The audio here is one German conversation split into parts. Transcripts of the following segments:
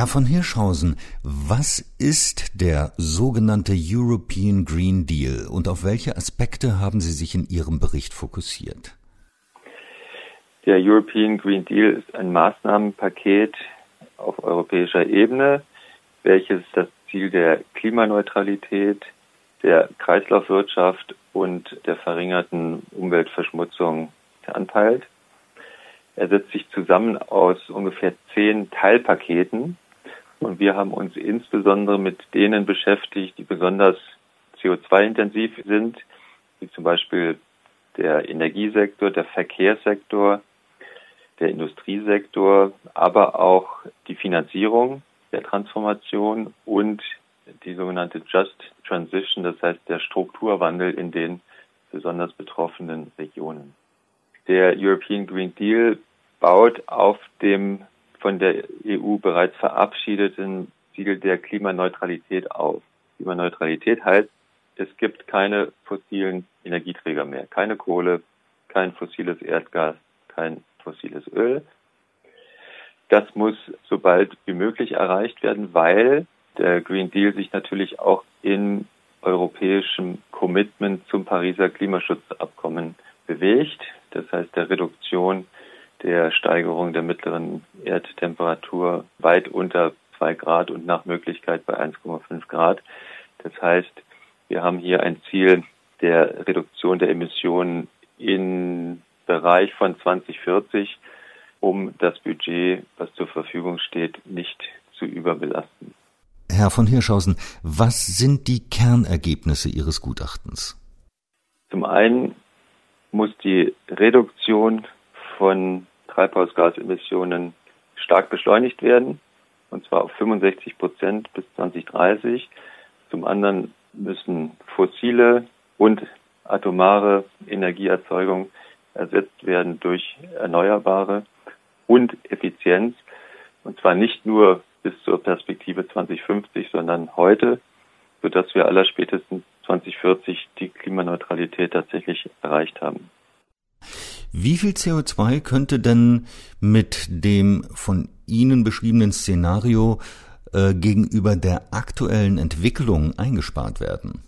Herr von Hirschhausen, was ist der sogenannte European Green Deal und auf welche Aspekte haben Sie sich in Ihrem Bericht fokussiert? Der European Green Deal ist ein Maßnahmenpaket auf europäischer Ebene, welches das Ziel der Klimaneutralität, der Kreislaufwirtschaft und der verringerten Umweltverschmutzung anpeilt. Er setzt sich zusammen aus ungefähr zehn Teilpaketen und wir haben uns insbesondere mit denen beschäftigt, die besonders CO2-intensiv sind, wie zum Beispiel der Energiesektor, der Verkehrssektor, der Industriesektor, aber auch die Finanzierung der Transformation und die sogenannte Just Transition, das heißt der Strukturwandel in den besonders betroffenen Regionen. Der European Green Deal baut auf dem von der EU bereits verabschiedeten Ziel der Klimaneutralität auf. Klimaneutralität heißt, es gibt keine fossilen Energieträger mehr, keine Kohle, kein fossiles Erdgas, kein fossiles Öl. Das muss so bald wie möglich erreicht werden, weil der Green Deal sich natürlich auch in europäischem Commitment zum Pariser Klimaschutzabkommen bewegt. Das heißt der Reduktion der Steigerung der mittleren Erdtemperatur weit unter zwei Grad und nach Möglichkeit bei 1,5 Grad. Das heißt, wir haben hier ein Ziel der Reduktion der Emissionen im Bereich von 2040, um das Budget, was zur Verfügung steht, nicht zu überbelasten. Herr von Hirschhausen, was sind die Kernergebnisse Ihres Gutachtens? Zum einen muss die Reduktion von Treibhausgasemissionen stark beschleunigt werden, und zwar auf 65 Prozent bis 2030. Zum anderen müssen fossile und atomare Energieerzeugung ersetzt werden durch erneuerbare und Effizienz. Und zwar nicht nur bis zur Perspektive 2050, sondern heute, sodass wir aller spätestens 2040 die Klimaneutralität tatsächlich erreicht haben. Wie viel CO2 könnte denn mit dem von Ihnen beschriebenen Szenario äh, gegenüber der aktuellen Entwicklung eingespart werden?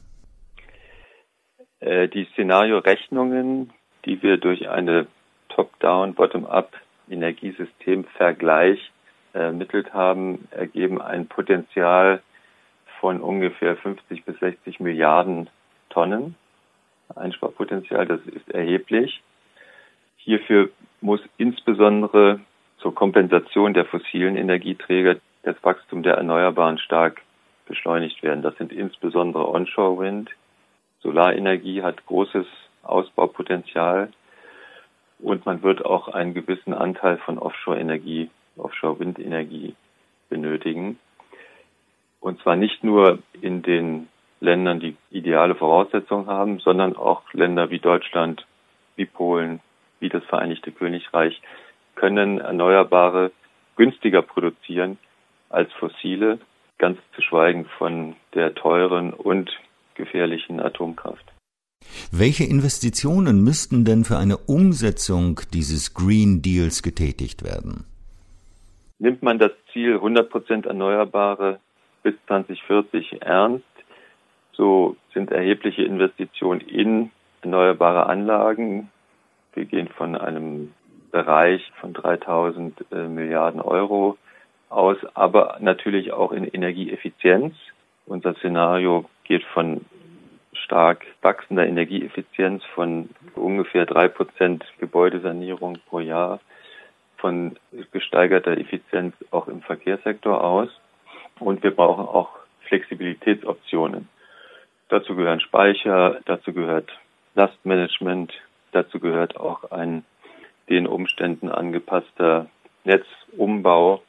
Äh, die Szenariorechnungen, die wir durch eine Top-Down, Bottom-up Energiesystemvergleich ermittelt haben, ergeben ein Potenzial von ungefähr 50 bis 60 Milliarden Tonnen Einsparpotenzial. Das ist erheblich. Hierfür muss insbesondere zur Kompensation der fossilen Energieträger das Wachstum der Erneuerbaren stark beschleunigt werden. Das sind insbesondere Onshore Wind. Solarenergie hat großes Ausbaupotenzial und man wird auch einen gewissen Anteil von Offshore-Energie, Offshore-Windenergie benötigen. Und zwar nicht nur in den Ländern, die ideale Voraussetzungen haben, sondern auch Länder wie Deutschland, wie Polen, wie das Vereinigte Königreich können Erneuerbare günstiger produzieren als fossile, ganz zu schweigen von der teuren und gefährlichen Atomkraft. Welche Investitionen müssten denn für eine Umsetzung dieses Green Deals getätigt werden? Nimmt man das Ziel 100 Prozent Erneuerbare bis 2040 ernst, so sind erhebliche Investitionen in erneuerbare Anlagen, wir gehen von einem Bereich von 3000 äh, Milliarden Euro aus, aber natürlich auch in Energieeffizienz. Unser Szenario geht von stark wachsender Energieeffizienz von ungefähr drei Prozent Gebäudesanierung pro Jahr, von gesteigerter Effizienz auch im Verkehrssektor aus. Und wir brauchen auch Flexibilitätsoptionen. Dazu gehören Speicher, dazu gehört Lastmanagement, Dazu gehört auch ein den Umständen angepasster Netzumbau,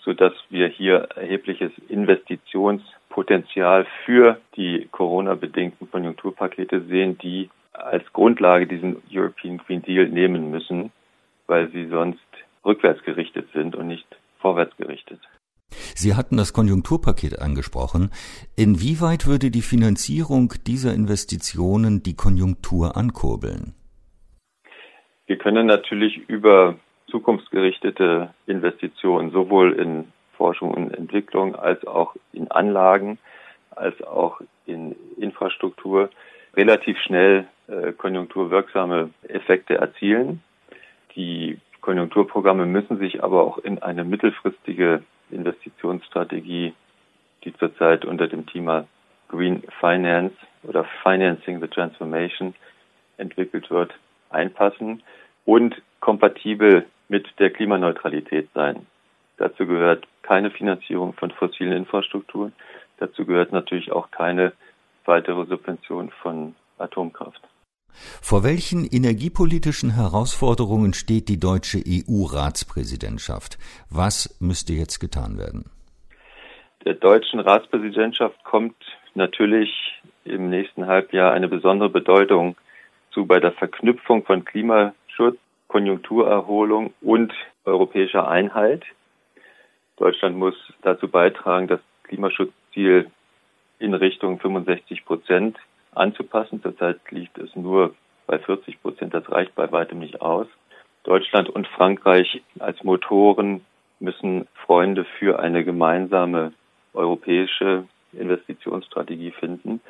sodass wir hier erhebliches Investitionspotenzial für die Corona-bedingten Konjunkturpakete sehen, die als Grundlage diesen European Green Deal nehmen müssen, weil sie sonst rückwärts gerichtet sind und nicht vorwärts gerichtet. Sie hatten das Konjunkturpaket angesprochen. Inwieweit würde die Finanzierung dieser Investitionen die Konjunktur ankurbeln? Wir können natürlich über zukunftsgerichtete Investitionen sowohl in Forschung und Entwicklung als auch in Anlagen, als auch in Infrastruktur relativ schnell äh, konjunkturwirksame Effekte erzielen. Die Konjunkturprogramme müssen sich aber auch in eine mittelfristige Investitionsstrategie, die zurzeit unter dem Thema Green Finance oder Financing the Transformation entwickelt wird, einpassen und kompatibel mit der Klimaneutralität sein. Dazu gehört keine Finanzierung von fossilen Infrastrukturen. Dazu gehört natürlich auch keine weitere Subvention von Atomkraft. Vor welchen energiepolitischen Herausforderungen steht die deutsche EU-Ratspräsidentschaft? Was müsste jetzt getan werden? Der deutschen Ratspräsidentschaft kommt natürlich im nächsten Halbjahr eine besondere Bedeutung zu bei der Verknüpfung von Klimaschutz, Konjunkturerholung und europäischer Einheit. Deutschland muss dazu beitragen, das Klimaschutzziel in Richtung 65 Prozent anzupassen. Zurzeit liegt es nur bei 40 Prozent. Das reicht bei weitem nicht aus. Deutschland und Frankreich als Motoren müssen Freunde für eine gemeinsame europäische Investitionsstrategie finden.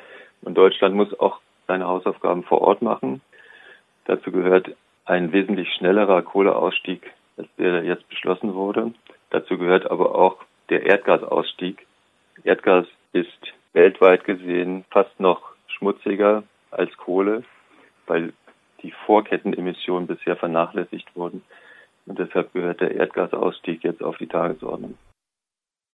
Und Deutschland muss auch seine Hausaufgaben vor Ort machen. Dazu gehört ein wesentlich schnellerer Kohleausstieg, als der jetzt beschlossen wurde. Dazu gehört aber auch der Erdgasausstieg. Erdgas ist weltweit gesehen fast noch schmutziger als Kohle, weil die Vorkettenemissionen bisher vernachlässigt wurden. Und deshalb gehört der Erdgasausstieg jetzt auf die Tagesordnung.